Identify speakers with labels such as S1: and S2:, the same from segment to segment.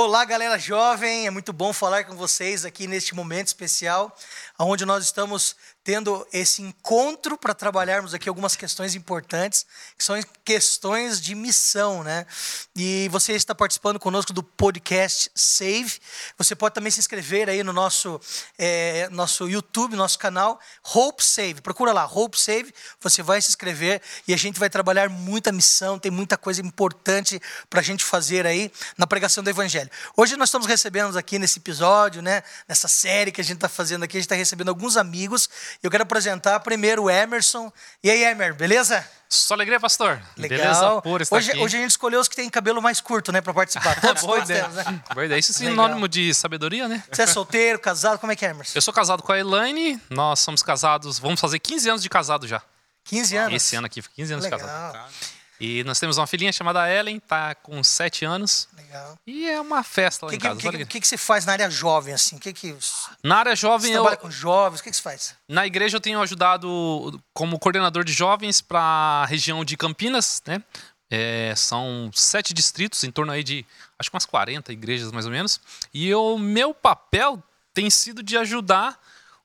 S1: Olá, galera jovem, é muito bom falar com vocês aqui neste momento especial, onde nós estamos tendo esse encontro para trabalharmos aqui algumas questões importantes, que são questões de missão, né? E você está participando conosco do podcast Save. Você pode também se inscrever aí no nosso, é, nosso YouTube, nosso canal, Hope Save. Procura lá, Hope Save, você vai se inscrever e a gente vai trabalhar muita missão, tem muita coisa importante para a gente fazer aí na pregação do Evangelho. Hoje nós estamos recebendo aqui nesse episódio, né, nessa série que a gente está fazendo aqui, a gente está recebendo alguns amigos eu quero apresentar primeiro o Emerson. E aí, Emer, beleza?
S2: Só alegria, pastor.
S1: Legal. Beleza por estar hoje, aqui. Hoje a gente escolheu os que têm cabelo mais curto, né, para participar. Todos,
S2: Boa ideia. Temos, né? Boa ideia. Isso é sinônimo de sabedoria, né?
S1: Você é solteiro, casado? Como é que é, Emerson?
S2: Eu sou casado com a Elaine. Nós somos casados, vamos fazer 15 anos de casado já.
S1: 15 anos?
S2: Esse ano aqui, 15 anos Legal. de casado. E nós temos uma filhinha chamada Ellen, tá com 7 anos.
S1: Legal.
S2: E é uma festa lá
S1: que
S2: em casa.
S1: O que, que, que, você faz na área jovem, assim? Que que...
S2: Na área jovem
S1: você
S2: eu...
S1: trabalha com jovens? O que, que você faz?
S2: Na igreja eu tenho ajudado como coordenador de jovens para a região de Campinas, né? É, são sete distritos, em torno aí de acho que umas 40 igrejas mais ou menos. E o meu papel tem sido de ajudar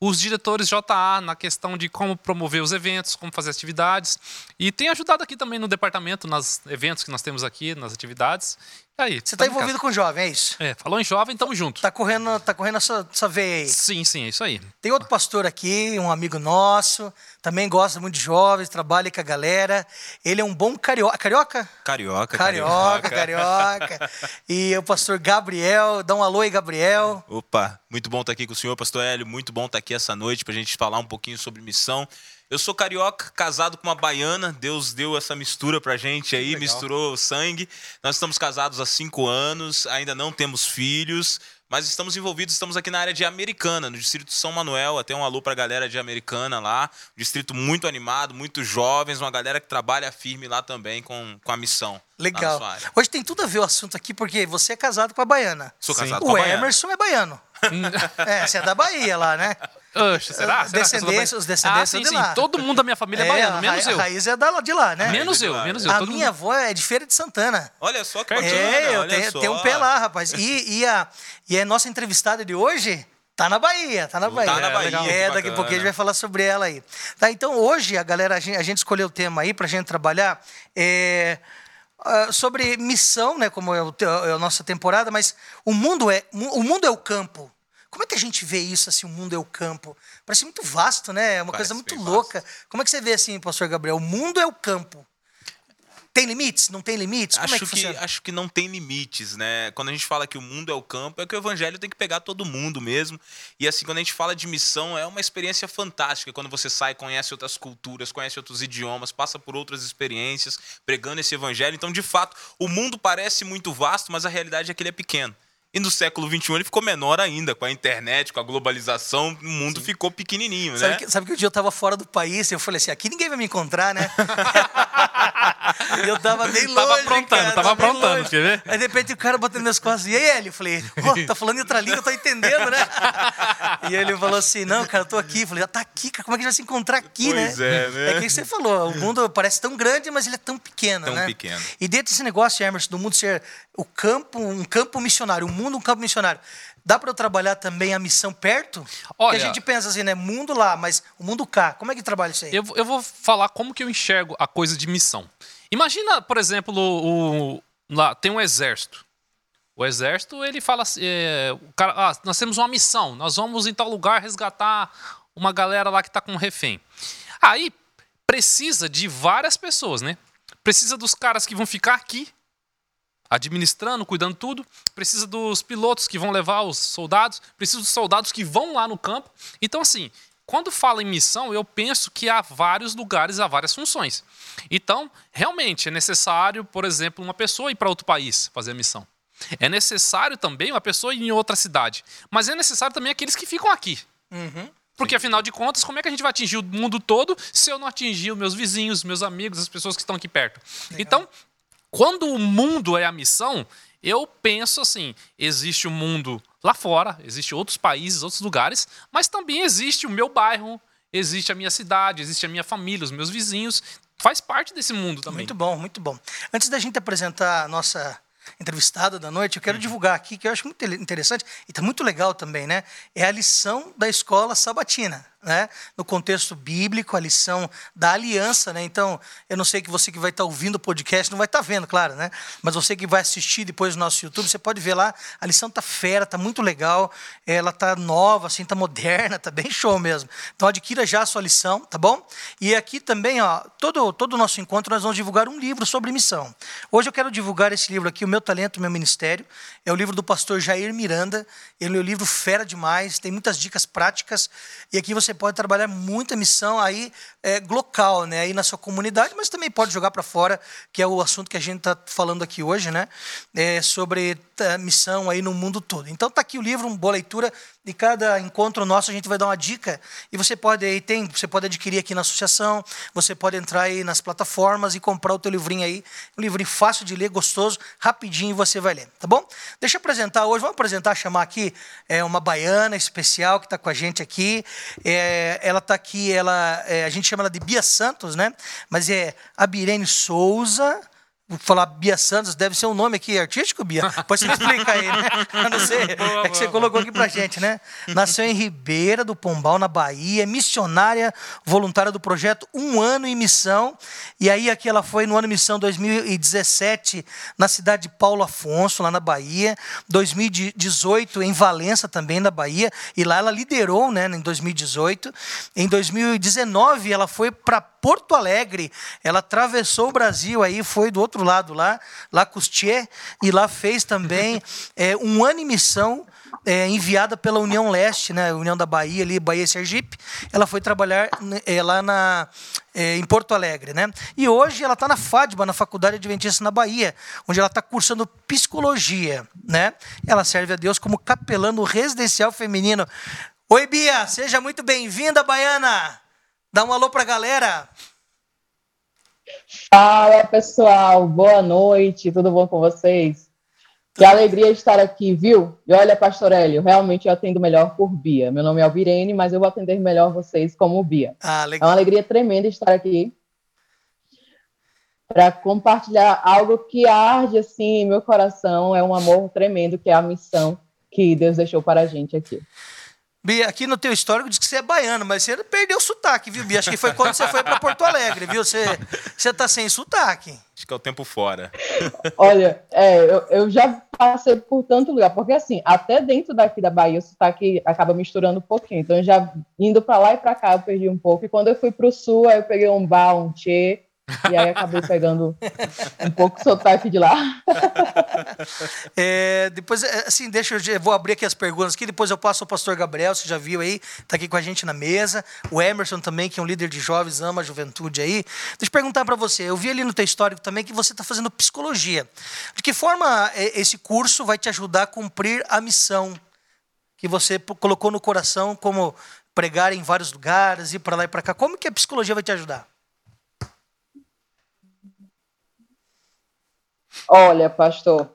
S2: os diretores JA na questão de como promover os eventos, como fazer atividades. E tem ajudado aqui também no departamento, nos eventos que nós temos aqui, nas atividades.
S1: E aí, Você está envolvido com jovem, é isso?
S2: É, falou em jovem, tamo junto.
S1: Tá correndo, tá correndo essa, essa veia aí.
S2: Sim, sim, é isso aí.
S1: Tem outro pastor aqui, um amigo nosso, também gosta muito de jovens, trabalha com a galera. Ele é um bom carioca. Carioca?
S3: Carioca,
S1: carioca. Carioca, carioca. e o pastor Gabriel, dá um alô aí, Gabriel.
S3: Opa, muito bom estar aqui com o senhor, pastor Hélio. Muito bom estar aqui essa noite para a gente falar um pouquinho sobre missão. Eu sou carioca, casado com uma baiana. Deus deu essa mistura pra gente aí, misturou sangue. Nós estamos casados há cinco anos, ainda não temos filhos, mas estamos envolvidos, estamos aqui na área de Americana, no distrito de São Manuel. Até um alô pra galera de Americana lá. distrito muito animado, muito jovens, uma galera que trabalha firme lá também com, com a missão.
S1: Legal. Hoje tem tudo a ver o assunto aqui, porque você é casado com a baiana.
S3: Sou casado
S1: Sim.
S3: com
S1: a
S3: baiana.
S1: O Emerson é baiano. é, você é da Bahia lá, né?
S2: Oxe, será?
S1: Descendência, os descendentes
S2: ah, sim,
S1: de
S2: sim.
S1: lá.
S2: Todo mundo da minha família é, é baiano, menos
S1: a
S2: eu.
S1: A raiz é da, de lá, né?
S2: Menos eu, menos eu.
S1: A minha avó é de Feira de Santana.
S3: Olha só que
S1: bacana, É, eu tenho, tenho um pé lá, rapaz. E, e, a, e a nossa entrevistada de hoje... Tá na Bahia, tá na Bahia.
S3: Tá na Bahia.
S1: É, daqui a pouquinho a gente vai falar sobre ela aí. Tá, então hoje, a galera, a gente, a gente escolheu o tema aí pra gente trabalhar. É, uh, sobre missão, né? Como é, o, é a nossa temporada, mas o mundo é, o mundo é o campo. Como é que a gente vê isso, assim, o mundo é o campo? Parece muito vasto, né? É uma Parece coisa muito louca. Vasto. Como é que você vê assim, pastor Gabriel? O mundo é o campo. Tem limites? Não tem limites? Como
S3: acho
S1: é que, que
S3: acho que não tem limites, né? Quando a gente fala que o mundo é o campo, é que o evangelho tem que pegar todo mundo mesmo. E assim, quando a gente fala de missão, é uma experiência fantástica. Quando você sai, conhece outras culturas, conhece outros idiomas, passa por outras experiências, pregando esse evangelho. Então, de fato, o mundo parece muito vasto, mas a realidade é que ele é pequeno. E no século XXI ele ficou menor ainda, com a internet, com a globalização, o mundo Sim. ficou pequenininho,
S1: sabe
S3: né?
S1: Que, sabe que o dia eu estava fora do país e eu falei assim, aqui ninguém vai me encontrar, né? eu tava bem longe,
S2: Tava aprontando,
S1: cara,
S2: tava aprontando, quer ver?
S1: Aí de repente o cara batendo minhas costas, e aí, Hélio? Eu falei, oh, tá falando em outra língua, eu tô entendendo, né? e ele falou assim, não, cara, eu tô aqui. Eu falei, ah, tá aqui, cara, como é que a gente vai se encontrar aqui,
S3: pois
S1: né?
S3: é, né?
S1: É que você falou, o mundo parece tão grande, mas ele é tão pequeno,
S3: tão
S1: né?
S3: pequeno.
S1: E dentro desse negócio, Emerson, do mundo ser o campo, um campo missionário, o mundo um campo missionário, Dá para eu trabalhar também a missão perto?
S2: Olha,
S1: Porque a gente pensa assim, né? Mundo lá, mas o mundo cá. Como é que trabalha isso aí?
S2: Eu, eu vou falar como que eu enxergo a coisa de missão. Imagina, por exemplo, o, o lá tem um exército. O exército, ele fala assim, é, o cara, ah, nós temos uma missão, nós vamos em tal lugar resgatar uma galera lá que está com um refém. Aí precisa de várias pessoas, né? Precisa dos caras que vão ficar aqui administrando, cuidando tudo. Precisa dos pilotos que vão levar os soldados, precisa dos soldados que vão lá no campo. Então, assim, quando fala em missão, eu penso que há vários lugares, há várias funções. Então, realmente é necessário, por exemplo, uma pessoa ir para outro país fazer a missão. É necessário também uma pessoa ir em outra cidade. Mas é necessário também aqueles que ficam aqui.
S1: Uhum.
S2: Porque, afinal de contas, como é que a gente vai atingir o mundo todo se eu não atingir os meus vizinhos, os meus amigos, as pessoas que estão aqui perto? Legal. Então, quando o mundo é a missão, eu penso assim: existe o um mundo lá fora, existe outros países, outros lugares, mas também existe o meu bairro, existe a minha cidade, existe a minha família, os meus vizinhos. Faz parte desse mundo também.
S1: Muito bom, muito bom. Antes da gente apresentar a nossa entrevistada da noite, eu quero uhum. divulgar aqui, que eu acho muito interessante, e está muito legal também, né? É a lição da escola sabatina né? no contexto bíblico, a lição da aliança. Né? Então, eu não sei que você que vai estar ouvindo o podcast não vai estar vendo, claro, né? mas você que vai assistir depois no nosso YouTube, você pode ver lá, a lição está fera, está muito legal, ela está nova, assim, está moderna, está bem show mesmo. Então, adquira já a sua lição, tá bom? E aqui também, ó, todo, todo o nosso encontro, nós vamos divulgar um livro sobre missão. Hoje eu quero divulgar esse livro aqui, O Meu Talento, o Meu Ministério. É o livro do pastor Jair Miranda. Ele é um livro fera demais, tem muitas dicas práticas. E aqui você pode trabalhar muita missão aí é, local, né? Aí na sua comunidade, mas também pode jogar para fora, que é o assunto que a gente está falando aqui hoje, né? É, sobre a missão aí no mundo todo. Então tá aqui o livro, uma boa leitura. E cada encontro nosso a gente vai dar uma dica e você pode aí tem, você pode adquirir aqui na associação, você pode entrar aí nas plataformas e comprar o teu livrinho aí, um livrinho fácil de ler, gostoso, rapidinho você vai ler, tá bom? Deixa eu apresentar hoje, vamos apresentar, chamar aqui é uma baiana especial que está com a gente aqui. É, ela está aqui, ela é, a gente chama ela de Bia Santos, né? Mas é a Birene Souza Vou falar Bia Santos, deve ser um nome aqui artístico, Bia? Depois você me explica aí, né? Eu não sei. É que você colocou aqui pra gente, né? Nasceu em Ribeira do Pombal, na Bahia, é missionária voluntária do projeto Um Ano em Missão. E aí aqui ela foi no ano em missão 2017, na cidade de Paulo Afonso, lá na Bahia. 2018 em Valença, também na Bahia. E lá ela liderou, né, em 2018. Em 2019 ela foi para Porto Alegre. Ela atravessou o Brasil aí, foi do outro lado lá, lá Custier, e lá fez também é, um ano em missão é, enviada pela União Leste, né, União da Bahia, ali, Bahia Sergipe. Ela foi trabalhar é, lá na, é, em Porto Alegre. Né? E hoje ela está na FADBA, na Faculdade Adventista na Bahia, onde ela está cursando psicologia. Né? Ela serve a Deus como capelã no residencial feminino. Oi, Bia, seja muito bem-vinda, Baiana! Dá um alô para a galera.
S4: Fala, pessoal. Boa noite. Tudo bom com vocês? Que alegria estar aqui, viu? E olha, Pastor Hélio, realmente eu atendo melhor por Bia. Meu nome é Albirene, mas eu vou atender melhor vocês como Bia. Ah. É uma alegria tremenda estar aqui para compartilhar algo que arde assim em meu coração. É um amor tremendo, que é a missão que Deus deixou para a gente aqui.
S1: Bia, aqui no teu histórico diz que você é baiano, mas você perdeu o sotaque, viu, Bia? Acho que foi quando você foi para Porto Alegre, viu? Você, você tá sem sotaque.
S3: Acho que é o tempo fora.
S4: Olha, é, eu, eu já passei por tanto lugar, porque assim, até dentro daqui da Bahia, o sotaque acaba misturando um pouquinho. Então, já indo para lá e para cá, eu perdi um pouco. E quando eu fui para o sul, aí eu peguei um bar, um tchê, e aí acabei pegando um pouco o sotaque de lá.
S1: É, depois, é, assim, deixa eu, vou abrir aqui as perguntas aqui, depois eu passo ao pastor Gabriel, você já viu aí, está aqui com a gente na mesa. O Emerson também, que é um líder de jovens, ama a juventude aí. Deixa eu perguntar para você, eu vi ali no teu histórico também que você está fazendo psicologia. De que forma é, esse curso vai te ajudar a cumprir a missão que você colocou no coração como pregar em vários lugares, ir para lá e para cá? Como que a psicologia vai te ajudar?
S4: Olha, pastor,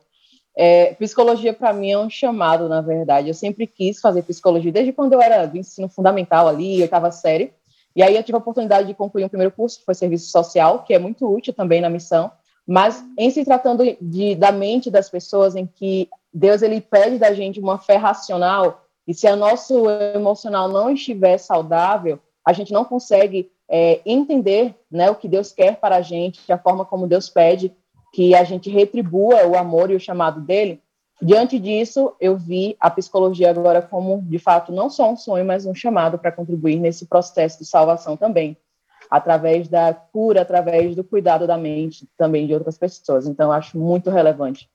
S4: é, psicologia para mim é um chamado, na verdade. Eu sempre quis fazer psicologia, desde quando eu era do ensino fundamental ali, oitava série. E aí eu tive a oportunidade de concluir um primeiro curso, que foi serviço social, que é muito útil também na missão. Mas em se tratando de, da mente das pessoas, em que Deus ele pede da gente uma fé racional, e se o nosso emocional não estiver saudável, a gente não consegue é, entender né, o que Deus quer para a gente, a forma como Deus pede que a gente retribua o amor e o chamado dele. Diante disso, eu vi a psicologia agora como, de fato, não só um sonho, mas um chamado para contribuir nesse processo de salvação também, através da cura, através do cuidado da mente também de outras pessoas. Então, acho muito relevante.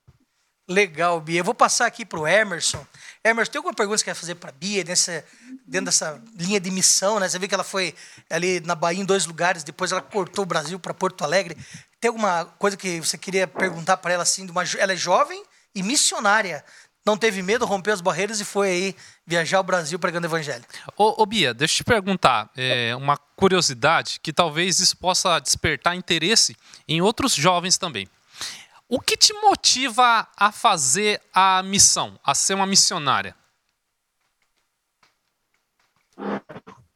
S1: Legal, Bia. Eu vou passar aqui para o Emerson. Emerson, tem alguma pergunta que você quer fazer para a Bia nessa, dentro dessa linha de missão? Né? Você viu que ela foi ali na Bahia em dois lugares, depois ela cortou o Brasil para Porto Alegre. Tem alguma coisa que você queria perguntar para ela assim? Uma, ela é jovem e missionária. Não teve medo, rompeu as barreiras e foi aí viajar ao Brasil pregando o evangelho.
S2: Ô, ô Bia, deixa eu te perguntar, é, uma curiosidade que talvez isso possa despertar interesse em outros jovens também. O que te motiva a fazer a missão, a ser uma missionária?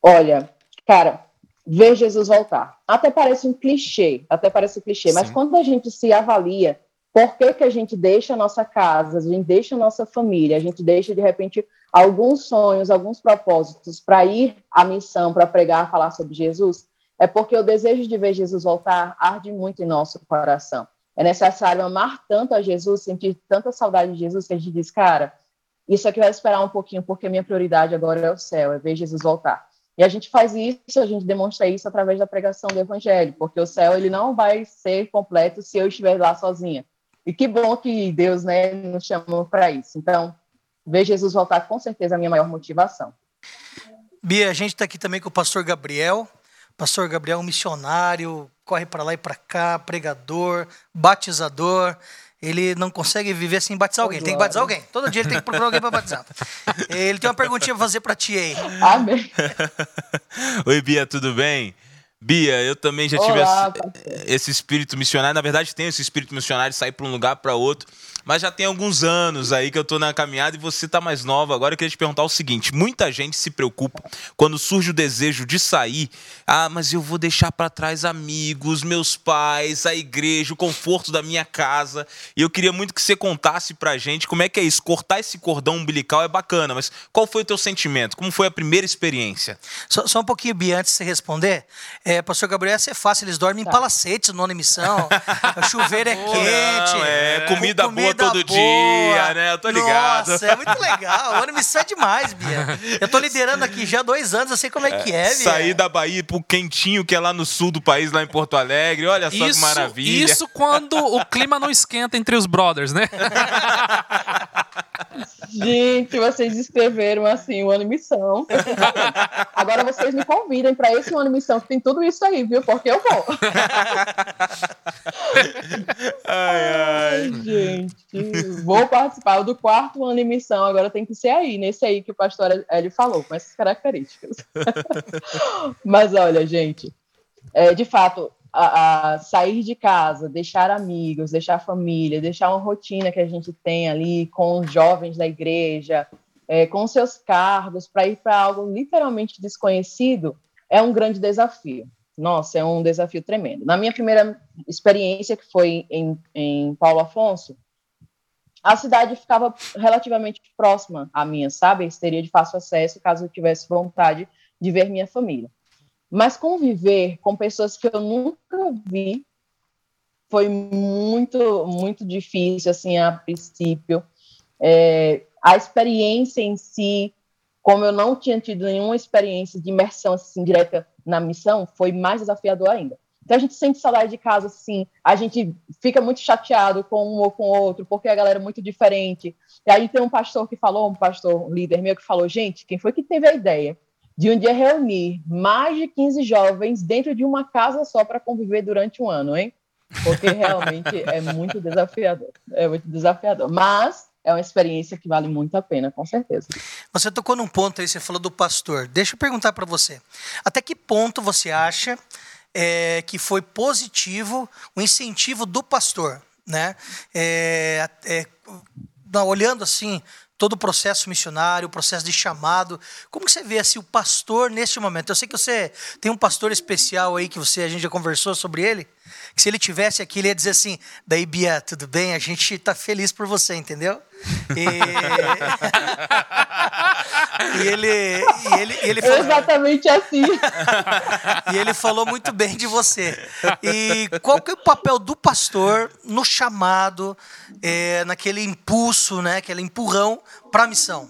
S4: Olha, cara, ver Jesus voltar. Até parece um clichê, até parece um clichê, Sim. mas quando a gente se avalia por que, que a gente deixa a nossa casa, a gente deixa a nossa família, a gente deixa, de repente, alguns sonhos, alguns propósitos para ir à missão, para pregar, falar sobre Jesus? É porque o desejo de ver Jesus voltar arde muito em nosso coração. É necessário amar tanto a Jesus, sentir tanta saudade de Jesus, que a gente diz, cara, isso aqui vai esperar um pouquinho, porque minha prioridade agora é o céu, é ver Jesus voltar. E a gente faz isso, a gente demonstra isso através da pregação do Evangelho, porque o céu ele não vai ser completo se eu estiver lá sozinha. E que bom que Deus né, nos chamou para isso. Então, ver Jesus voltar com certeza é a minha maior motivação.
S1: Bia, a gente está aqui também com o pastor Gabriel. Pastor Gabriel, missionário, corre para lá e para cá, pregador, batizador. Ele não consegue viver sem batizar alguém. Tem que batizar alguém. Todo dia ele tem que procurar alguém para batizar. Ele tem uma perguntinha para fazer para ti aí.
S4: Amém.
S3: Oi, Bia, tudo bem? Bia, eu também já tive Olá, esse, esse, espírito missionário. Na verdade, tenho esse espírito missionário de sair para um lugar para outro. Mas já tem alguns anos aí que eu tô na caminhada e você tá mais nova. Agora eu queria te perguntar o seguinte: muita gente se preocupa quando surge o desejo de sair. Ah, mas eu vou deixar para trás amigos, meus pais, a igreja, o conforto da minha casa. E eu queria muito que você contasse pra gente como é que é isso. Cortar esse cordão umbilical é bacana, mas qual foi o teu sentimento? Como foi a primeira experiência?
S1: Só, só um pouquinho, Bia, antes de você responder. É, Pastor Gabriel, ia ser fácil. Eles dormem tá. em palacetes no emissão. o chuveiro é quente. Não,
S3: é, comida, comida boa todo boa. dia, né? Eu tô ligado.
S1: Nossa, é muito legal. O ano me sai demais, Bia. Eu tô liderando aqui já há dois anos, eu sei como é que é, Bia.
S3: Sair da Bahia pro quentinho, que é lá no sul do país, lá em Porto Alegre. Olha só isso, que maravilha.
S2: Isso quando o clima não esquenta entre os brothers, né?
S4: Gente, vocês escreveram assim, o ano missão. Agora vocês me convidem para esse ano missão, que tem tudo isso aí, viu? Porque eu vou.
S3: ai, ai.
S4: gente. Vou participar do quarto ano missão, agora tem que ser aí, nesse aí que o pastor Eli falou, com essas características. Mas olha, gente, é, de fato, a, a, sair de casa, deixar amigos, deixar família, deixar uma rotina que a gente tem ali com os jovens da igreja, é, com seus cargos, para ir para algo literalmente desconhecido, é um grande desafio. Nossa, é um desafio tremendo. Na minha primeira experiência, que foi em, em Paulo Afonso, a cidade ficava relativamente próxima à minha, sabe? Teria de fácil acesso caso eu tivesse vontade de ver minha família. Mas conviver com pessoas que eu nunca vi foi muito, muito difícil, assim, a princípio. É, a experiência em si, como eu não tinha tido nenhuma experiência de imersão assim, direta na missão, foi mais desafiador ainda. Então a gente sente saudade de casa, assim, a gente fica muito chateado com um ou com o outro, porque a galera é muito diferente. E aí tem um pastor que falou, um pastor um líder meu que falou, gente, quem foi que teve a ideia de um dia reunir mais de 15 jovens dentro de uma casa só para conviver durante um ano, hein? Porque realmente é muito desafiador. É muito desafiador. Mas é uma experiência que vale muito a pena, com certeza.
S1: Você tocou num ponto aí, você falou do pastor. Deixa eu perguntar para você. Até que ponto você acha é, que foi positivo o incentivo do pastor? Né? É, é, olhando assim todo o processo missionário, o processo de chamado. Como que você vê assim, o pastor neste momento? Eu sei que você tem um pastor especial aí que você a gente já conversou sobre ele, que se ele tivesse aqui ele ia dizer assim: "Daí Bia, tudo bem? A gente está feliz por você, entendeu?" E, e ele, e ele, e ele falou...
S4: exatamente assim.
S1: e ele falou muito bem de você. E qual que é o papel do pastor no chamado, é, naquele impulso, né, aquele empurrão para a missão?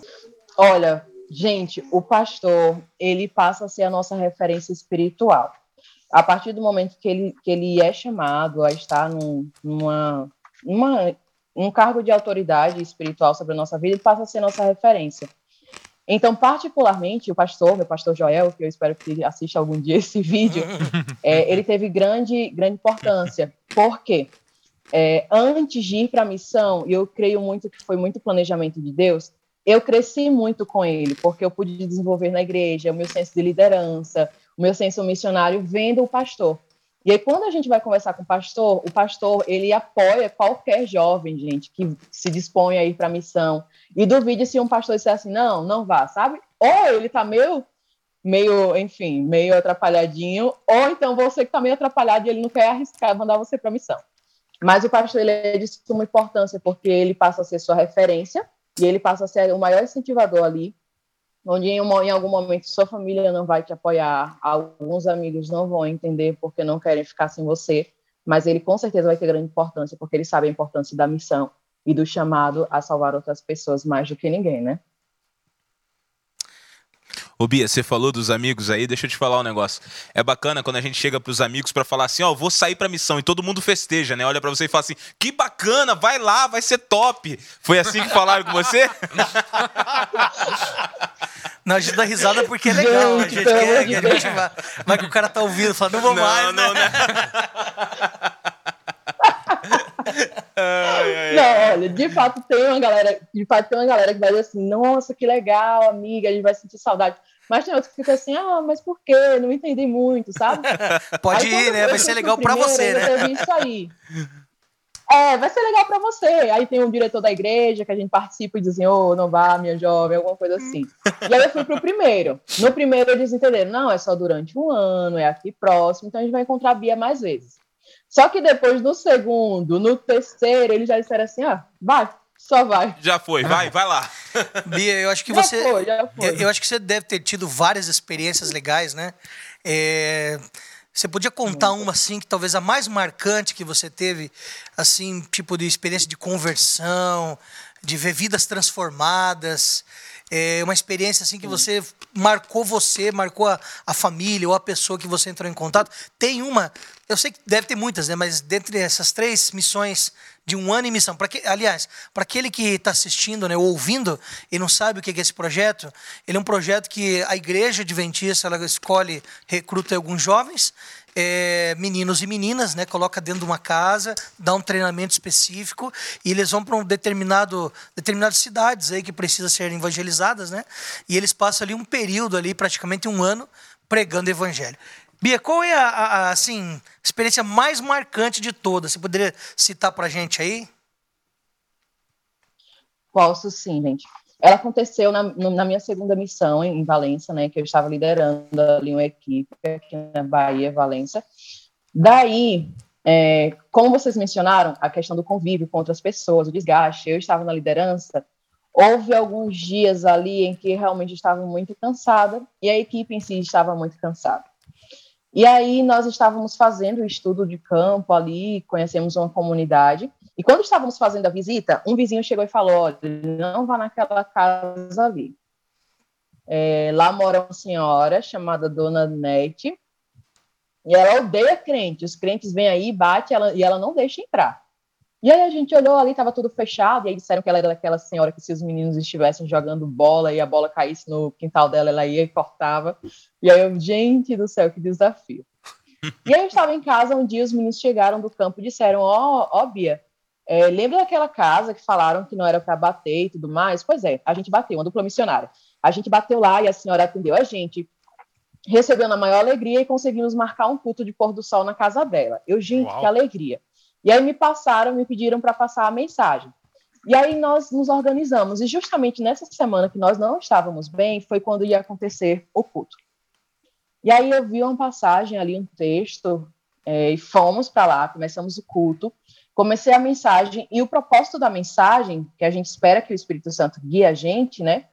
S4: Olha, gente, o pastor ele passa a ser a nossa referência espiritual. A partir do momento que ele, que ele é chamado a estar num, numa, numa um cargo de autoridade espiritual sobre a nossa vida e passa a ser nossa referência. Então, particularmente, o pastor, meu pastor Joel, que eu espero que assista algum dia esse vídeo, é, ele teve grande, grande importância. Por quê? É, antes de ir para a missão, e eu creio muito que foi muito planejamento de Deus, eu cresci muito com ele, porque eu pude desenvolver na igreja o meu senso de liderança, o meu senso missionário, vendo o pastor. E aí, quando a gente vai conversar com o pastor, o pastor, ele apoia qualquer jovem, gente, que se dispõe a ir para a missão. E duvide se um pastor disser assim, não, não vá, sabe? Ou ele está meio, meio, enfim, meio atrapalhadinho, ou então você que está meio atrapalhado e ele não quer arriscar mandar você para a missão. Mas o pastor ele é de suma importância, porque ele passa a ser sua referência e ele passa a ser o maior incentivador ali, onde em, um, em algum momento sua família não vai te apoiar, alguns amigos não vão entender porque não querem ficar sem você, mas ele com certeza vai ter grande importância, porque ele sabe a importância da missão e do chamado a salvar outras pessoas mais do que ninguém, né?
S3: Ô Bia, você falou dos amigos aí, deixa eu te falar um negócio. É bacana quando a gente chega pros amigos para falar assim, ó, oh, vou sair pra missão e todo mundo festeja, né? Olha para você e fala assim, que bacana, vai lá, vai ser top. Foi assim que falaram com você?
S1: Não, a gente dá risada porque é legal, a gente quer, quer motivar. Mas que o cara tá ouvindo, fala, não vou não, mais, não, né? Não,
S4: ai, ai, não, olha, de fato tem uma galera, de fato tem uma galera que vai dizer assim, nossa, que legal, amiga, a gente vai sentir saudade. Mas tem outros que ficam assim, ah, mas por quê? Não entendi muito, sabe?
S1: Pode aí, ir, né? Vai ser legal para você, né?
S4: Isso aí. É, vai ser legal para você. Aí tem um diretor da igreja que a gente participa e diz assim, ô, oh, não vá, minha jovem, alguma coisa assim. e aí eu fui pro primeiro. No primeiro eles entenderam, não, é só durante um ano, é aqui próximo, então a gente vai encontrar a Bia mais vezes. Só que depois no segundo, no terceiro, eles já disseram assim, ah, vai, só vai.
S3: Já foi, vai, vai lá.
S1: Bia, eu acho que já você. Foi, já foi. Eu, eu, acho que você deve ter tido várias experiências legais, né? É, você podia contar uma assim que talvez a mais marcante que você teve, assim, tipo de experiência de conversão, de ver vidas transformadas, é uma experiência assim que você marcou você, marcou a, a família ou a pessoa que você entrou em contato. Tem uma, eu sei que deve ter muitas, né? Mas dentre essas três missões de um ano em missão, para que, aliás, para aquele que está assistindo, né, ou ouvindo e não sabe o que é esse projeto, ele é um projeto que a igreja adventista ela escolhe, recruta alguns jovens é, meninos e meninas, né? Coloca dentro de uma casa, dá um treinamento específico e eles vão para um determinado determinadas cidades aí que precisam ser evangelizadas, né? E eles passam ali um período ali, praticamente um ano, pregando evangelho. Bia, qual é a, a assim experiência mais marcante de todas? Você poderia citar para a gente aí?
S4: Posso sim, gente. Ela aconteceu na, na, minha segunda missão em Valença, né, que eu estava liderando ali uma equipe aqui na Bahia, Valença. Daí, é, como vocês mencionaram, a questão do convívio com outras pessoas, o desgaste, eu estava na liderança, houve alguns dias ali em que realmente estava muito cansada e a equipe em si estava muito cansada. E aí nós estávamos fazendo o estudo de campo ali, conhecemos uma comunidade, e quando estávamos fazendo a visita, um vizinho chegou e falou: olha, não vá naquela casa ali. É, lá mora uma senhora chamada Dona Nete, e ela odeia crente. Os crentes vêm aí, bate ela, e ela não deixa entrar. E aí a gente olhou ali, estava tudo fechado, e aí disseram que ela era daquela senhora que se os meninos estivessem jogando bola e a bola caísse no quintal dela, ela ia e cortava. E aí eu, gente do céu, que desafio. e aí eu estava em casa, um dia os meninos chegaram do campo e disseram, ó, oh, oh, Bia, é, lembra daquela casa que falaram que não era para bater e tudo mais? Pois é, a gente bateu, uma dupla missionária. A gente bateu lá e a senhora atendeu a gente, recebeu na maior alegria e conseguimos marcar um culto de pôr do sol na casa dela. Eu, gente, Uau. que alegria. E aí me passaram, me pediram para passar a mensagem. E aí nós nos organizamos. E justamente nessa semana que nós não estávamos bem, foi quando ia acontecer o culto. E aí eu vi uma passagem ali, um texto, é, e fomos para lá, começamos o culto comecei a mensagem e o propósito da mensagem, que a gente espera que o Espírito Santo guie a gente, né?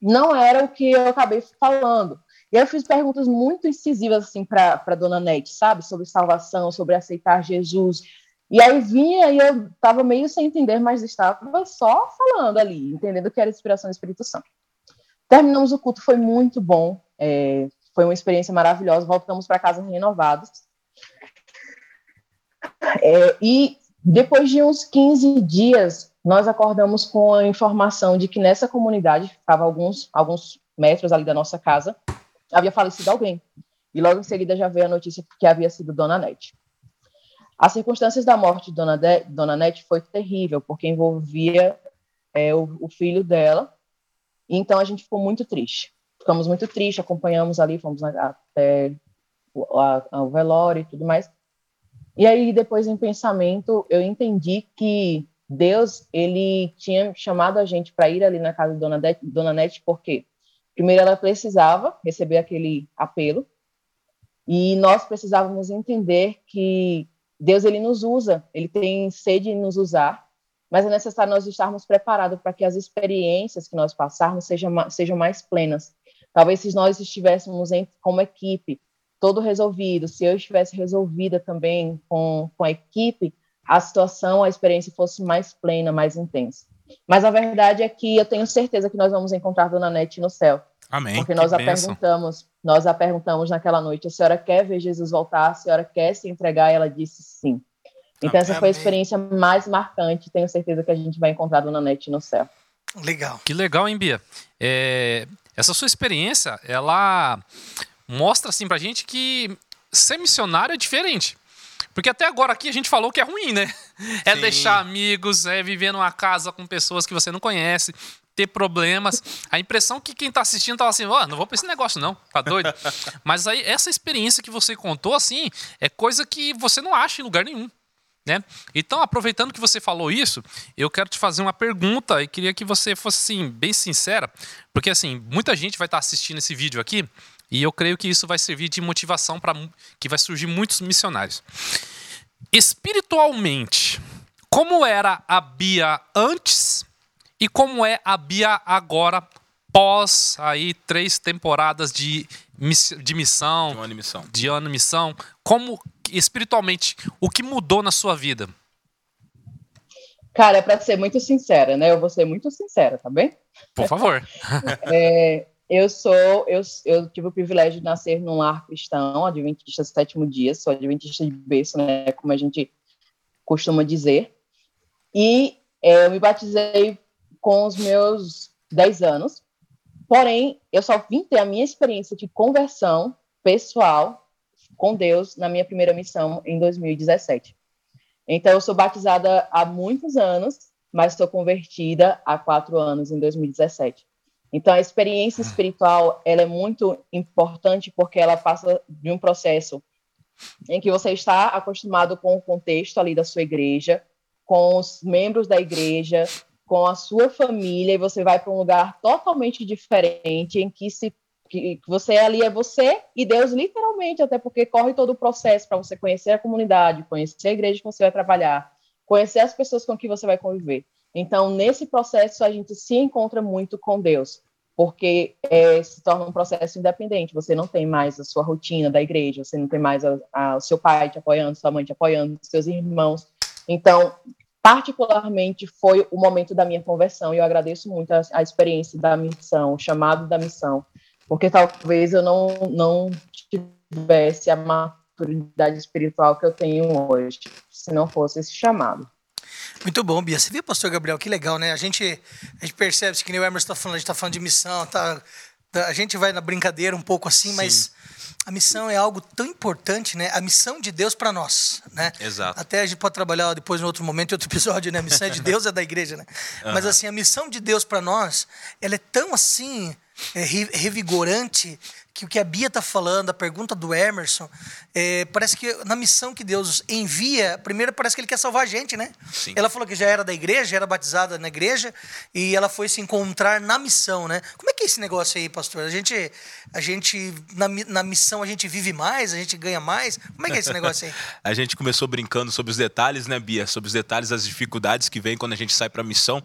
S4: Não era o que eu acabei falando. E eu fiz perguntas muito incisivas assim para dona Nete, sabe? Sobre salvação, sobre aceitar Jesus. E aí vinha e eu estava meio sem entender, mas estava só falando ali, entendendo que era inspiração do Espírito Santo. Terminamos o culto, foi muito bom. É, foi uma experiência maravilhosa. Voltamos para casa renovados. É, e depois de uns 15 dias, nós acordamos com a informação de que nessa comunidade, ficava alguns, alguns metros ali da nossa casa, havia falecido alguém. E logo em seguida já veio a notícia que havia sido Dona Nete. As circunstâncias da morte de Dona, de, Dona Nete foi terrível, porque envolvia é, o, o filho dela. Então a gente ficou muito triste. Ficamos muito tristes, acompanhamos ali, fomos até o, velório e tudo mais. E aí, depois, em pensamento, eu entendi que Deus, ele tinha chamado a gente para ir ali na casa de Dona, de Dona Nete, porque primeiro ela precisava receber aquele apelo, e nós precisávamos entender que Deus ele nos usa, ele tem sede em nos usar, mas é necessário nós estarmos preparados para que as experiências que nós passarmos sejam, sejam mais plenas. Talvez se nós estivéssemos em, como equipe, todo resolvido, se eu estivesse resolvida também com, com a equipe, a situação, a experiência fosse mais plena, mais intensa. Mas a verdade é que eu tenho certeza que nós vamos encontrar Dona Nete no céu.
S3: Amém.
S4: Porque nós
S2: Que
S4: a
S2: bênção.
S4: perguntamos, nós a perguntamos naquela noite, a senhora quer ver Jesus voltar? A senhora quer se entregar? E ela disse sim. Então essa foi a
S1: Amém.
S4: experiência mais marcante. Tenho certeza que a gente vai encontrar a Dona Nete no céu.
S1: Legal.
S2: Que legal, hein, Bia? É, essa sua experiência, ela mostra assim pra gente que ser missionário é diferente. Porque até agora aqui a gente falou que é ruim, né? É
S3: Sim.
S2: deixar amigos, é viver numa casa com pessoas que você não conhece, ter problemas. A impressão que quem tá assistindo tá assim, ó, não vou pra esse negócio não, tá doido? Mas aí essa experiência que você contou, assim, é coisa que você não acha em lugar nenhum. Né? Então, aproveitando que você falou isso, eu quero te fazer uma pergunta e queria que você fosse assim, bem sincera, porque assim, muita gente vai estar assistindo esse vídeo aqui e eu creio que isso vai servir de motivação para que vai surgir muitos missionários. Espiritualmente, como era a Bia antes e como é a Bia agora pós aí três temporadas de, miss- de missão,
S3: Uma missão.
S2: de ano missão, como espiritualmente, o que mudou na sua vida?
S4: Cara, é para ser muito sincera, né? Eu vou ser muito sincera, tá bem?
S2: Por favor.
S4: É, eu sou, eu, eu tive o privilégio de nascer num lar cristão, adventista sétimo dia, sou adventista de berço, né? Como a gente costuma dizer. E é, eu me batizei com os meus 10 anos. Porém, eu só vim ter a minha experiência de conversão pessoal com Deus na minha primeira missão em 2017. Então, eu sou batizada há muitos anos, mas estou convertida há quatro anos, em 2017. Então, a experiência espiritual ela é muito importante porque ela passa de um processo em que você está acostumado com o contexto ali da sua igreja, com os membros da igreja, com a sua família, e você vai para um lugar totalmente diferente, em que se que você ali é você e Deus literalmente, até porque corre todo o processo para você conhecer a comunidade, conhecer a igreja que você vai trabalhar, conhecer as pessoas com que você vai conviver. Então, nesse processo, a gente se encontra muito com Deus, porque é, se torna um processo independente. Você não tem mais a sua rotina da igreja, você não tem mais o seu pai te apoiando, sua mãe te apoiando, seus irmãos. Então, particularmente, foi o momento da minha conversão e eu agradeço muito a, a experiência da missão, o chamado da missão, porque talvez eu não, não tivesse a maturidade espiritual que eu tenho hoje, se não fosse esse chamado.
S1: Muito bom, Bia. Você viu, pastor Gabriel? Que legal, né? A gente, a gente percebe que nem o Emerson está falando, a gente está falando de missão, tá, tá- a gente vai na brincadeira um pouco assim, mas a missão é algo tão importante, né? A missão de Deus para nós, né?
S3: Exato.
S1: Até a gente pode trabalhar depois em outro momento, em outro episódio, né? A missão é de Deus, é da igreja, né? Mas assim, a missão de Deus para nós, ela é tão assim é, re- revigorante que o que a Bia está falando, a pergunta do Emerson, é, parece que na missão que Deus envia, primeiro parece que ele quer salvar a gente, né?
S3: Sim.
S1: Ela falou que já era da igreja, era batizada na igreja e ela foi se encontrar na missão, né? Como é que é esse negócio aí, pastor? A gente, a gente na, na missão a gente vive mais, a gente ganha mais. Como é que é esse negócio aí?
S3: A gente começou brincando sobre os detalhes, né, Bia? Sobre os detalhes, as dificuldades que vem quando a gente sai para a missão.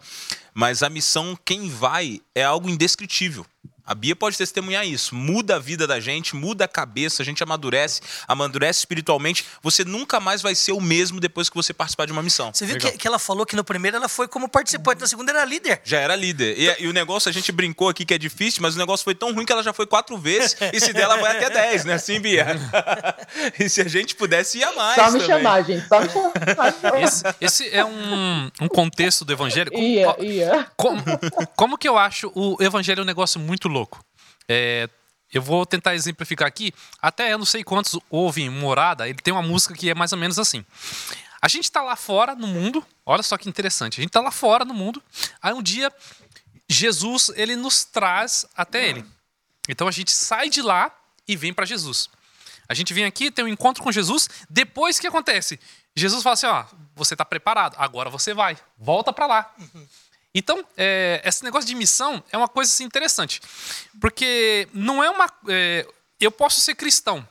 S3: Mas a missão, quem vai, é algo indescritível. A Bia pode testemunhar isso. Muda a vida da gente, muda a cabeça, a gente amadurece, amadurece espiritualmente. Você nunca mais vai ser o mesmo depois que você participar de uma missão.
S1: Você viu que, que ela falou que no primeiro ela foi como participante, na segunda era líder.
S3: Já era líder. E, e o negócio, a gente brincou aqui que é difícil, mas o negócio foi tão ruim que ela já foi quatro vezes. E se dela vai até dez, né? Assim, Bia? e se a gente pudesse, ia mais.
S4: Só me
S3: também.
S4: chamar, gente, só me chamar.
S2: Esse, esse é um, um contexto do evangelho. Como,
S4: Ia, ia.
S2: como, como que eu acho o evangelho um negócio muito louco? É, eu vou tentar exemplificar aqui. Até eu não sei quantos ouvem Morada, ele tem uma música que é mais ou menos assim. A gente tá lá fora no mundo, olha só que interessante. A gente tá lá fora no mundo, aí um dia Jesus, ele nos traz até ele. Então a gente sai de lá e vem para Jesus. A gente vem aqui, tem um encontro com Jesus, depois que acontece? Jesus fala assim, ó, você está preparado, agora você vai, volta para lá. Então, é, esse negócio de missão é uma coisa assim, interessante, porque não é uma... é, eu posso ser cristão,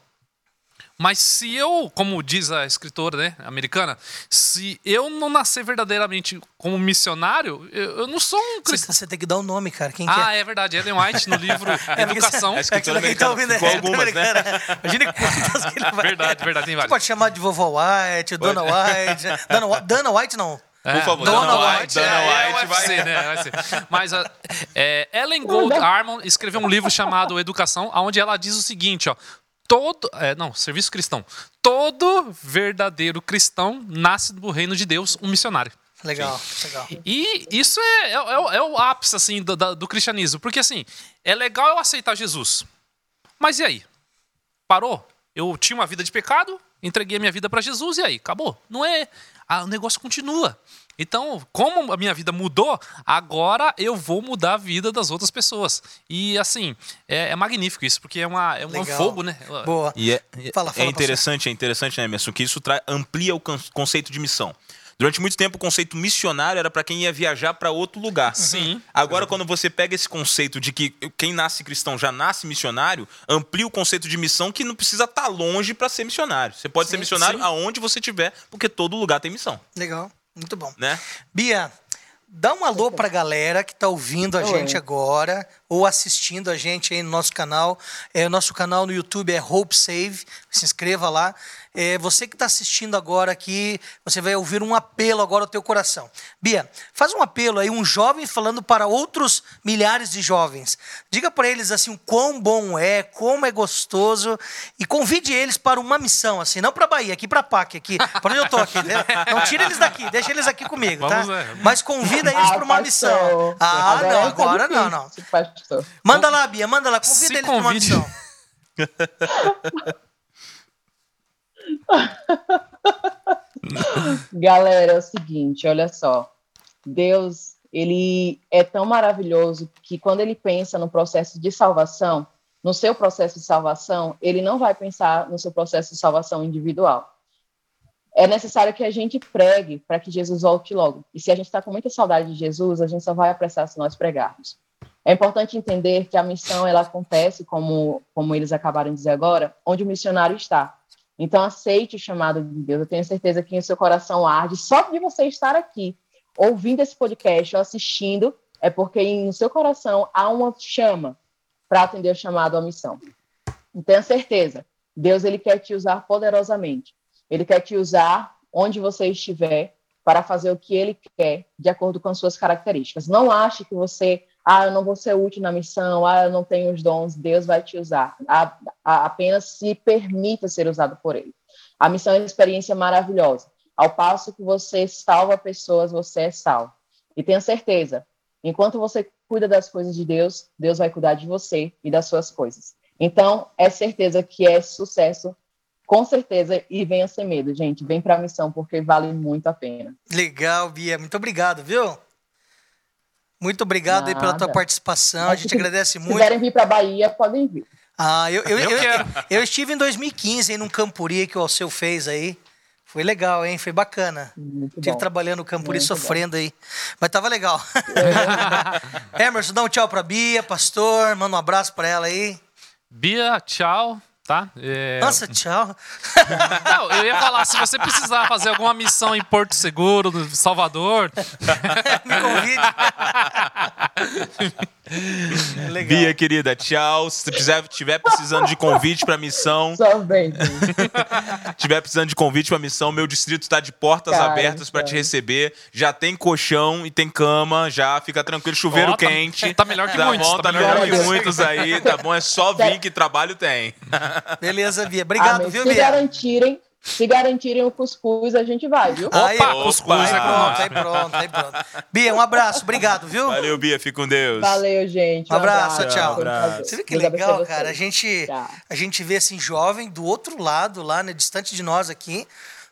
S2: Mas se eu, como diz a escritora né, americana, se eu não nascer verdadeiramente como missionário, eu, eu não sou um cristão.
S1: Você tem que dar o um nome, cara. Quem
S2: ah,
S1: é?
S2: é verdade. Ellen White, no livro
S1: É,
S2: Educação.
S1: você-
S3: A escritora
S1: é que quem tá
S3: americana
S1: ouvindo é-
S3: ficou
S1: é
S3: algumas, né?
S1: americana. Imagina quantas que ele vai.
S2: Verdade, verdade, tem
S1: Você
S2: vários.
S1: pode chamar de vovó White, Dona White. Dana, Wa- Dana White, não.
S3: Por favor,
S1: Dona
S3: Dana
S1: White.
S3: Dana
S2: é,
S3: White
S2: é
S3: vai.
S2: UFC, né? Vai ser. Mas a- é, Ellen Gold Armond escreveu um livro chamado Educação, onde ela diz o seguinte, ó. Todo, é, não, serviço cristão. Todo verdadeiro cristão nasce do reino de Deus, um missionário.
S1: Legal, legal.
S2: E isso é, é, é o- é o ápice, assim, do, do cristianismo. Porque, assim, é legal eu aceitar Jesus. Mas e aí? Parou? Eu tinha uma vida de pecado, entreguei a minha vida para Jesus e aí? Acabou. Não é... ah, o negócio continua. Então, como a minha vida mudou, agora eu vou mudar a vida das outras pessoas. E, assim, é, é magnífico isso, porque é, uma, é um
S1: Legal.
S2: fogo, né?
S1: Boa.
S3: E é,
S1: Fala, fala,
S3: é interessante, é interessante, né, Emerson, que isso amplia o con- conceito de missão. Durante muito tempo, o conceito missionário era para quem ia viajar para outro lugar.
S2: Sim.
S3: Agora, quando você pega esse conceito de que quem nasce cristão já nasce missionário, amplia o conceito de missão que não precisa estar longe para ser missionário. Você pode ser missionário
S2: sim.
S3: aonde você estiver, porque todo lugar tem missão,
S1: Legal, muito bom.
S3: né?
S1: Bia, dá um alô pra galera que tá ouvindo a
S4: Oi.
S1: gente agora ou assistindo a gente aí no nosso canal. É, o nosso canal no YouTube é Hope Save. Se inscreva lá. É, você que está assistindo agora aqui, você vai ouvir um apelo agora ao teu coração. Bia, faz um apelo aí, um jovem falando para outros milhares de jovens. Diga para eles assim o quão bom é, como é gostoso e convide eles para uma missão, assim, não para Bahia, aqui para PAC, aqui, para onde eu tô aqui. né? Não tira eles daqui, deixa eles aqui comigo, tá? Mas convida eles para uma missão. Ah, não, agora não,
S4: difícil,
S1: não.
S4: pastor.
S1: Manda lá, Bia, manda lá, convida
S2: Se
S1: eles para uma missão.
S4: Galera, é o seguinte, olha só. Deus, ele é tão maravilhoso que quando ele pensa no processo de salvação, no seu processo de salvação, ele não vai pensar no seu processo de salvação individual. É necessário que a gente pregue para que Jesus volte logo. E se a gente está com muita saudade de Jesus, a gente só vai apressar se nós pregarmos. É importante entender que a missão ela acontece, como, como eles acabaram de dizer agora, onde o missionário está. Então, aceite o chamado de Deus. Eu tenho certeza que o seu coração arde só de você estar aqui, ouvindo esse podcast ou assistindo, é porque no seu coração há uma chama para atender o chamado à missão. Tenha certeza, Deus ele quer te usar poderosamente. Ele quer te usar onde você estiver para fazer o que ele quer, de acordo com as suas características. Não ache que você, ah, eu não vou ser útil na missão, ah, eu não tenho os dons, Deus vai te usar. A- a- apenas se permita ser usado por ele. A missão é uma experiência maravilhosa. Ao passo que você salva pessoas, você é salvo. E tenha certeza, enquanto você cuida das coisas de Deus, Deus vai cuidar de você e das suas coisas. Então, é certeza que é sucesso, com certeza, e venha sem medo, gente. Vem para a missão, porque vale muito a pena.
S1: Legal, Bia. Muito obrigado, viu? Muito obrigado aí pela tua participação. A
S4: Mas
S1: gente
S4: se-
S1: agradece
S4: Se
S1: muito.
S4: quiserem vir para a Bahia, podem vir.
S1: Ah, eu, eu,
S2: Eu
S1: eu, eu estive em 2015 aí num Campuri que o Alceu fez aí. Foi legal, hein? Foi bacana.
S4: Muito
S1: Estive
S4: bom.
S1: trabalhando no Campuri
S4: Muito bom.
S1: sofrendo aí. Mas tava legal. Emerson, dá um tchau pra Bia, pastor. Manda um abraço pra ela aí.
S2: Bia, tchau, tá? É,
S1: Nossa, tchau.
S2: Não, eu ia falar, se você precisar fazer alguma missão em Porto Seguro, no Salvador,
S1: Me convide. legal.
S3: Bia, querida, tchau. Se quiser, tiver precisando de convite para missão,
S4: Só vem, gente.
S3: tiver precisando de convite para missão, meu distrito está de portas
S4: Cara,
S3: abertas para te
S4: cara.
S3: receber. Já tem colchão e tem cama, já fica tranquilo, chuveiro
S2: tá-
S3: quente.
S2: tá melhor que
S3: tá
S2: muitos,
S3: Bom,
S2: tá
S3: tá
S2: melhor
S3: melhor
S4: que muitos.
S3: aí, tá bom? É só vir que trabalho tem.
S1: Beleza, Bia. Obrigado,
S4: Amém.
S1: viu,
S4: se
S1: Bia?
S4: garantirem, se garantirem o cuscuz, a gente vai, viu?
S1: Aí,
S2: Opa,
S1: ó,
S2: cuscuz
S1: aí
S2: é
S1: pronto, aí pronto, aí pronto. Bia, um abraço, obrigado, viu?
S3: Valeu, Bia, fica com Deus.
S4: Valeu, gente.
S1: Um abraço, tchau.
S4: Foi um
S3: Abraço.
S1: Você vê que
S4: Deus
S1: legal, cara. A gente,
S4: Tchau.
S1: a gente vê assim, jovem do outro lado, lá, né, distante de nós aqui,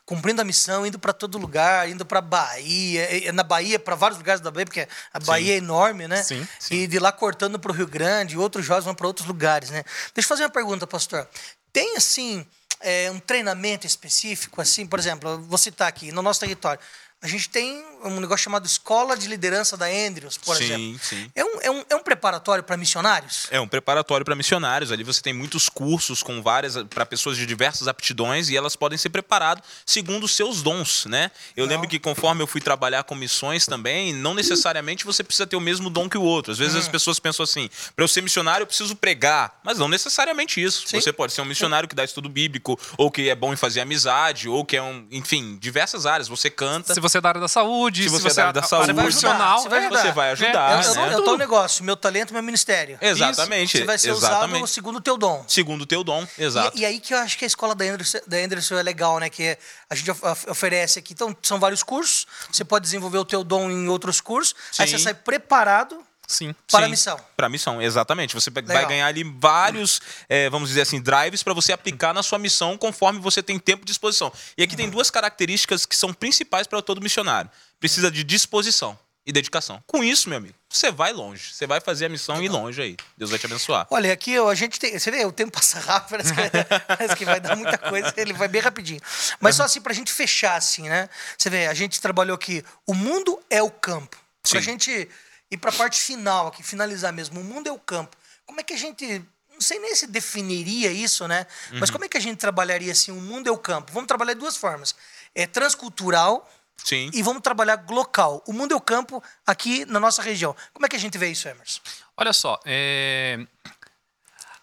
S1: cumprindo a missão, indo para todo lugar, indo para Bahia, na Bahia, para vários lugares da Bahia, porque a Bahia é enorme, né?
S2: Sim,
S1: E de lá cortando para o Rio Grande, outros jovens vão para outros lugares, né? Deixa eu fazer uma pergunta, pastor. Tem, assim, é, um treinamento específico, assim, por exemplo, vou citar aqui, no nosso território. A gente tem um negócio chamado Escola de Liderança da Andrews, por
S3: sim,
S1: exemplo.
S3: sim.
S1: É um, é um, é um preparatório para missionários?
S3: É um preparatório para missionários. Ali você tem muitos cursos com várias para pessoas de diversas aptidões e elas podem ser preparadas segundo os seus dons, né? Eu
S1: Não.
S3: lembro que conforme eu fui trabalhar com missões também, não necessariamente você precisa ter o mesmo dom que o outro. Às vezes
S1: Hum.
S3: as pessoas pensam assim: para eu ser missionário eu preciso pregar, mas não necessariamente isso.
S1: Sim.
S3: Você pode ser um missionário que dá estudo bíblico ou que é bom em fazer amizade ou que é um, enfim, diversas áreas. Você canta.
S2: Se você é da área da saúde,
S3: Se
S2: se
S3: você
S2: você,
S3: é da área da
S2: área
S3: saúde,
S2: profissional,
S1: você vai
S2: é,
S1: ajudar.
S3: Você vai
S2: É,
S3: ajudar,
S1: Eu,
S2: é,
S1: eu,
S3: né?
S1: eu tô um negócio, meu talento, meu ministério.
S3: Exatamente.
S1: Você vai ser
S3: exatamente.
S1: usado segundo o teu dom.
S3: Segundo o teu dom, exato.
S1: E, e aí que eu acho que a escola da Anderson, da Anderson é legal, né? Que a gente of- of- oferece aqui. Então, são vários cursos. Você pode desenvolver o teu dom em outros cursos. Aí
S3: Sim.
S1: você sai preparado
S2: Sim.
S1: para a missão.
S3: Para a missão, exatamente. Você vai
S1: Legal.
S3: ganhar ali vários, eh, vamos dizer assim, drives para você aplicar na sua missão conforme você tem tempo de disposição. E aqui
S1: Uhum.
S3: tem duas características que são principais para todo missionário: precisa de disposição e dedicação. Com isso, meu amigo, você vai longe. Você vai fazer a missão e ir longe aí. Deus vai te abençoar.
S1: Olha, aqui a gente tem. Você vê, o tempo passa rápido, parece que, parece que vai dar muita coisa, ele vai bem rapidinho. Mas só assim, pra gente fechar, assim, né? Você vê, a gente trabalhou aqui. O mundo é o campo. Pra
S3: Sim.
S1: gente ir pra parte final aqui, finalizar mesmo. O mundo é o campo. Como é que a gente. Não sei nem se definiria isso, né? Mas como é que a gente trabalharia assim? O mundo é o campo. Vamos trabalhar de duas formas. É transcultural
S3: Sim.
S1: e vamos trabalhar local. O mundo é o campo aqui na nossa região. Como é que a gente vê isso, Emerson?
S2: Olha só, é,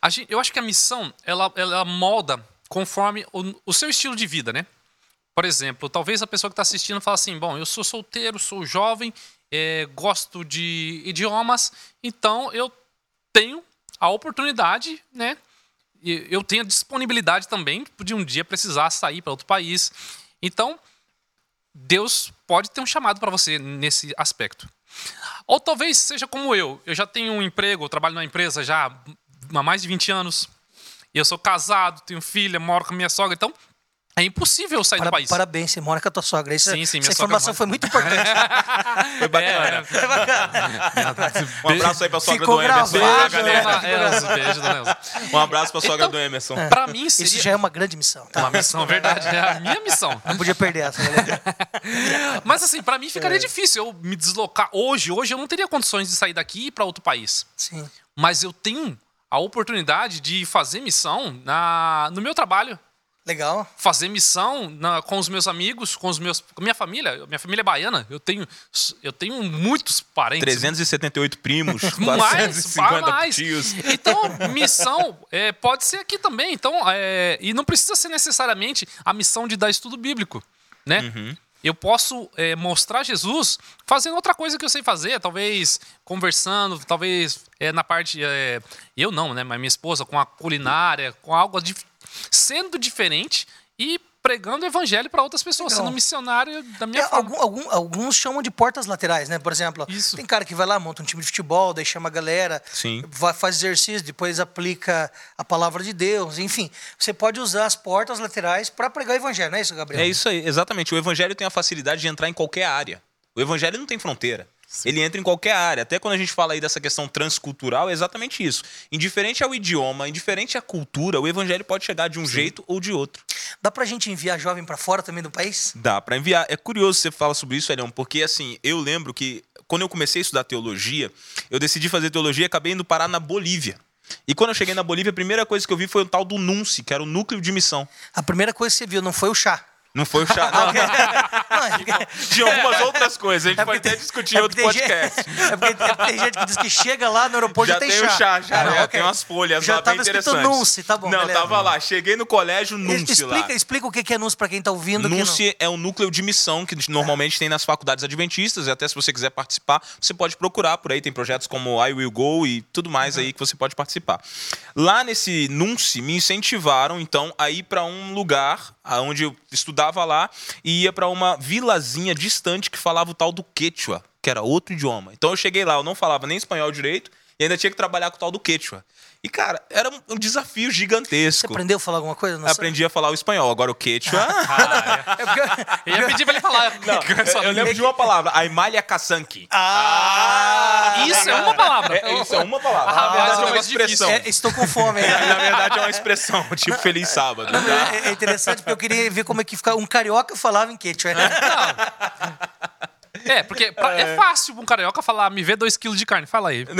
S2: a gen- eu acho que a missão ela, ela molda conforme o, o seu estilo de vida, né? Por exemplo, talvez a pessoa que está assistindo fale assim: bom, eu sou solteiro, sou jovem, é, gosto de idiomas, então eu tenho a oportunidade, né? Eu tenho a disponibilidade também de um dia precisar sair para outro país. Então, Deus pode ter um chamado para você nesse aspecto. Ou talvez seja como eu. Eu já tenho um emprego, eu trabalho numa empresa já há mais de 20 anos. Eu sou casado, tenho filha, moro com minha sogra. Então, é impossível eu sair
S1: Para-
S2: do país.
S1: Parabéns, você mora com a tua sogra. Isso,
S2: Sim, sim, minha
S1: essa
S2: sogra
S1: informação
S2: mora.
S1: foi muito importante.
S3: Foi bacana. Um abraço aí pra sogra
S1: Ficou
S3: do Emerson.
S1: gravado,
S3: Beijo, galera.
S2: Elza, beijo, dona Elza.
S3: Um abraço pra sogra
S2: Então,
S3: do Emerson.
S2: Pra mim seria
S1: Isso já é uma grande missão. Tá?
S2: uma missão, verdade. É a minha missão.
S1: Não podia perder essa, galera.
S2: Mas assim, pra mim
S1: É.
S2: ficaria difícil eu me deslocar hoje. Hoje eu não teria condições de sair daqui e ir pra outro país.
S1: Sim.
S2: Mas eu tenho a oportunidade de fazer missão na, no meu trabalho.
S1: Legal.
S2: fazer missão na- com os meus amigos, com os meus, com minha família. Minha família é baiana. Eu tenho, eu tenho muitos parentes.
S3: 378 primos,
S2: mais,
S3: 450
S2: mais.
S3: tios.
S2: Então, missão é, pode ser aqui também. Então, é, e não precisa ser necessariamente a missão de dar estudo bíblico, né?
S3: Uhum.
S2: Eu posso é, mostrar Jesus fazendo outra coisa que eu sei fazer, talvez conversando, talvez é, na parte. é, eu não, né? Mas minha esposa com a culinária, com algo sendo diferente e pregando o evangelho para outras pessoas,
S1: Legal.
S2: sendo missionário da minha
S1: É,
S2: forma.
S1: algum- algum- alguns chamam de portas laterais, né? Por exemplo,
S2: Isso.
S1: tem cara que vai lá, monta um time de futebol, daí chama a galera,
S3: Sim.
S1: vai, faz exercício, depois aplica a palavra de Deus. Enfim, você pode usar as portas laterais para pregar o evangelho, não é isso, Gabriel?
S3: É isso aí, exatamente. O evangelho tem a facilidade de entrar em qualquer área. O evangelho não tem fronteira. Ele entra em qualquer área. Até quando a gente fala aí dessa questão transcultural, é exatamente isso. Indiferente ao idioma, indiferente à cultura, o evangelho pode chegar de um jeito ou de outro.
S1: Dá pra gente enviar jovem para fora também do país?
S3: Dá pra enviar. É curioso você falar sobre isso, Elião, porque assim, eu lembro que quando eu comecei a estudar teologia, eu decidi fazer teologia e acabei indo parar na Bolívia. E quando eu cheguei na Bolívia, a primeira coisa que eu vi foi o tal do NUNCE, que era o núcleo de missão.
S1: A primeira coisa que você viu não foi o chá.
S3: Não foi o chá. Não,
S1: Não, porque-
S3: tinha algumas outras coisas. A gente
S1: é
S3: pode até discutir em
S1: é
S3: outro podcast.
S1: gente- É porque, é porque tem gente que diz que chega lá no aeroporto
S3: Já
S1: já tem
S3: tem
S1: chá.
S3: o chá, já,
S1: Ah, não,
S3: já
S1: ok.
S3: tem umas folhas
S1: Já
S3: lá
S1: tava
S3: bem
S1: escrito
S3: interessantes.
S1: Nunce, tá bom,
S3: Não,
S1: beleza.
S3: tava lá. Cheguei no colégio Nunce
S1: Explica,
S3: lá.
S1: explica o que é Nunce para quem tá ouvindo.
S3: Nunce é um núcleo de missão que normalmente tem nas faculdades adventistas, e até se você quiser participar, você pode procurar por aí, tem projetos como I Will Go e tudo mais aí que você pode participar. Lá nesse Nunce, me incentivaram então a ir para um lugar onde eu estudava lá e ia para uma vilazinha distante que falava o tal do Quechua, que era outro idioma. Então eu cheguei lá, eu não falava nem espanhol direito e ainda tinha que trabalhar com o tal do Quechua. E cara, era um- desafio
S1: Você
S3: gigantesco.
S1: aprendeu a falar alguma coisa? Não sei.
S3: Aprendi a falar o espanhol, agora o Quechua...
S1: É porque-
S2: Eu ia pedir pra ele falar.
S3: Não, eu lembro de uma palavra, Aimalha Kassanki.
S1: Ah!
S2: Isso é uma palavra.
S3: É, isso é uma palavra.
S2: Ah,
S3: Na verdade, é
S2: é um
S3: uma
S2: negócio
S3: expressão.
S1: É, estou com fome. né?
S3: Na verdade, é uma expressão, tipo Feliz Sábado. tá?
S1: É, é interessante porque eu queria ver como é que fica. Um carioca falava em quechua.
S2: É, porque pra- é. fácil pra um carioca falar, me vê dois quilos de carne. Fala aí.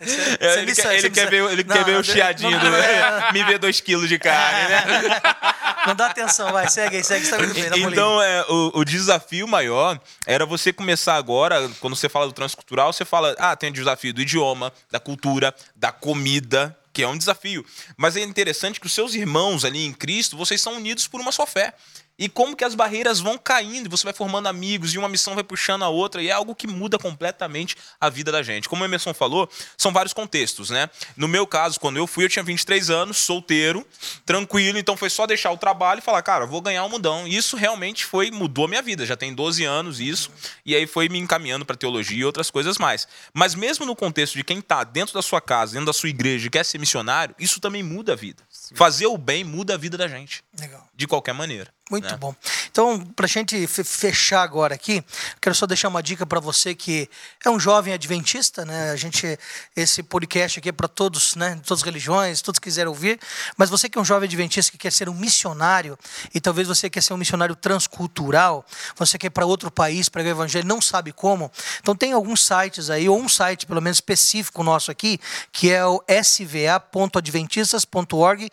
S3: É, ele, quer, ele quer ver, ele
S1: Não,
S3: quer ver
S1: não,
S3: o chiadinho
S1: não.
S3: Me vê dois quilos de carne, né?
S1: Não dá atenção, vai, segue aí, segue, muito bem.
S3: Então, é, o, o desafio maior era você começar agora, quando você fala do transcultural, você fala, ah, tem o desafio do idioma, da cultura, da comida, que é um desafio. Mas é interessante que os seus irmãos ali em Cristo, vocês são unidos por uma só fé. E como que as barreiras vão caindo, e você vai formando amigos, e uma missão vai puxando a outra, e é algo que muda completamente a vida da gente. Como o Emerson falou, são vários contextos, né? No meu caso, quando eu fui, eu tinha 23 anos, solteiro, tranquilo, então foi só deixar o trabalho e falar, cara, vou ganhar um mundão. E isso realmente foi, mudou a minha vida. Já tem 12 anos isso, e aí foi me encaminhando para teologia e outras coisas mais. Mas mesmo no contexto de quem tá dentro da sua casa, dentro da sua igreja e quer ser missionário, isso também muda a vida. Fazer o bem muda a vida da gente,
S1: Legal.
S3: de qualquer maneira.
S1: Muito
S3: né?
S1: bom. Então, para a gente fe- fechar agora aqui, quero só deixar uma dica para você que é um jovem adventista, né? A gente, esse podcast aqui é para todos, né? De todas as religiões, todos quiserem ouvir. Mas você que é um jovem adventista que quer ser um missionário e talvez você quer ser um missionário transcultural, você quer ir para outro país pregar o evangelho, não sabe como. Então tem alguns sites aí, ou um site pelo menos específico nosso aqui, que é o sva.adventistas.org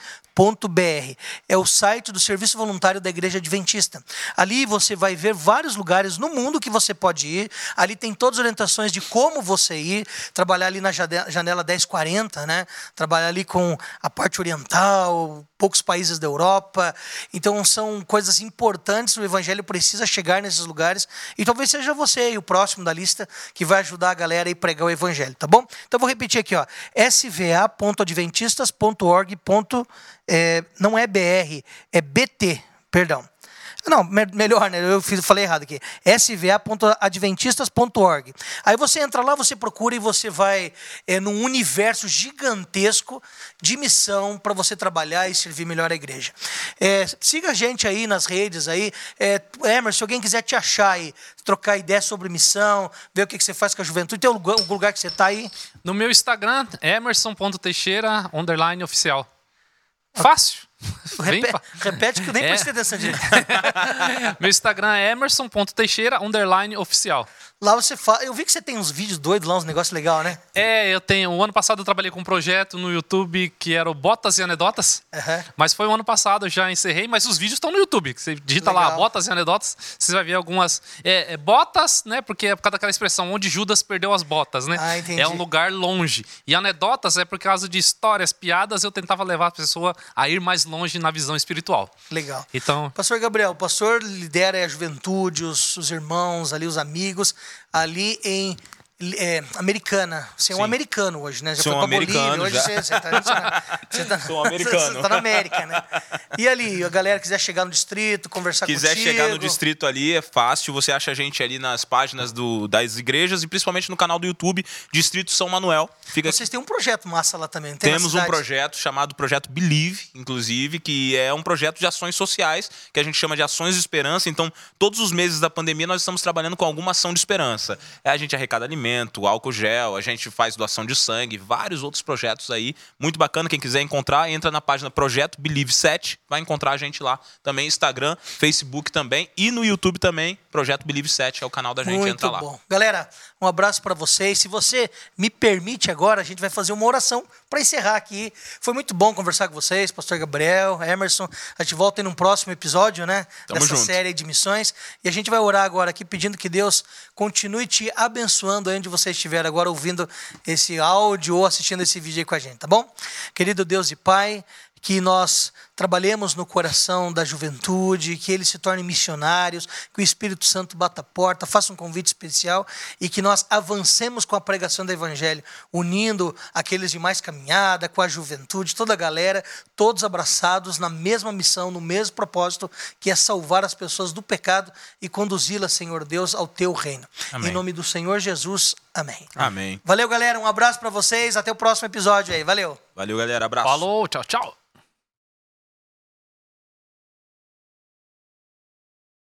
S1: br É o site do Serviço Voluntário da Igreja Adventista. Ali você vai ver vários lugares no mundo que você pode ir. Ali tem todas as orientações de como você ir, trabalhar ali na janela 1040, né? Trabalhar ali com a parte oriental, poucos países da Europa. Então são coisas importantes, o evangelho precisa chegar nesses lugares e talvez seja você o próximo da lista que vai ajudar a galera a pregar o evangelho, tá bom? Então vou repetir aqui, ó, sva.adventistas.org. É, não é BR, é BT, perdão. Não, me- melhor, né? Eu fiz, falei errado aqui. sva.adventistas.org. Aí você entra lá, você procura e você vai é, num universo gigantesco de missão para você trabalhar e servir melhor a igreja. É, siga a gente aí nas redes aí. É, Emerson, se alguém quiser te achar aí, trocar ideia sobre missão, ver o que, que você faz com a juventude, tem um lugar, um lugar que você está aí.
S2: No meu Instagram, emerson.teixeira, underline oficial. Fácil. Bem
S1: Repe-
S2: fa-
S1: repete que eu nem
S2: É.
S1: prestei atenção direito.
S2: Meu Instagram é emerson.teixeira, underline oficial.
S1: Lá você fala. Eu vi que você tem uns vídeos doidos lá, uns negócios legais, né?
S2: É, eu tenho. O ano passado eu trabalhei com um projeto no YouTube que era o Botas e Anedotas.
S1: Aham.
S2: Mas foi o ano passado, eu já encerrei, mas os vídeos estão no YouTube. Você digita lá,
S1: Legal.
S2: botas e anedotas, você vai ver algumas. É, é, botas, né? Porque é por causa daquela expressão, onde Judas perdeu as botas, né?
S1: Ah, entendi.
S2: É um lugar longe. E anedotas é por causa de histórias, piadas, eu tentava levar a pessoa a ir mais longe na visão espiritual.
S1: Legal.
S2: Então,
S1: Pastor Gabriel, o pastor lidera a juventude, os, os irmãos ali, os amigos, ali em é, Americana. Você é um
S3: Sim.
S1: americano hoje, né? Já
S3: Sou
S1: foi
S3: um
S1: pra Bolívia,
S3: americano,
S1: hoje
S3: já.
S1: você, você tá, você tá- você tá-
S3: Sou um americano.
S1: Você tá na América, né? E ali, a galera quiser chegar no distrito, conversar
S3: quiser
S1: contigo.
S3: chegar no distrito ali, é fácil. Você acha a gente ali nas páginas do, das igrejas e principalmente no canal do YouTube Distrito São Manuel. Fica
S1: Vocês têm um projeto massa lá também,
S3: Temos um projeto chamado Projeto Believe, inclusive, que é um projeto de ações sociais, que a gente chama de ações de esperança. Então, todos os meses da pandemia, nós estamos trabalhando com alguma ação de esperança. É, A gente arrecada alimento, álcool gel, a gente faz doação de sangue, vários outros projetos aí. Muito bacana. Quem quiser encontrar, entra na página Projeto Believe 7, vai encontrar a gente lá. Também Instagram, Facebook também e no YouTube também. Projeto Believe 7 é o canal da gente,
S1: Muito
S3: entra lá.
S1: bom. Galera, um abraço para vocês. Se você me permite agora, a gente vai fazer uma oração para encerrar aqui. Foi muito bom conversar com vocês, Pastor Gabriel, Emerson. A gente volta em um próximo episódio, né?
S3: Tamo
S1: dessa
S3: junto.
S1: série de missões. E a gente vai orar agora aqui, pedindo que Deus continue te abençoando onde você estiver agora ouvindo esse áudio ou assistindo esse vídeo aí com a gente, tá bom? Querido Deus e Pai, que nós trabalhemos no coração da juventude, que eles se tornem missionários, que o Espírito Santo bata a porta, faça um convite especial e que nós avancemos com a pregação do Evangelho, unindo aqueles de mais caminhada, com a juventude, toda a galera, todos abraçados na mesma missão, no mesmo propósito, que é salvar as pessoas do pecado e conduzi-las, Senhor Deus, ao teu reino.
S3: Amém.
S1: Em nome do Senhor Jesus, amém.
S3: Amém.
S1: Valeu, galera. Um abraço para vocês. Até o próximo episódio aí. Valeu.
S3: Valeu, galera. Abraço.
S2: falou, tchau, tchau.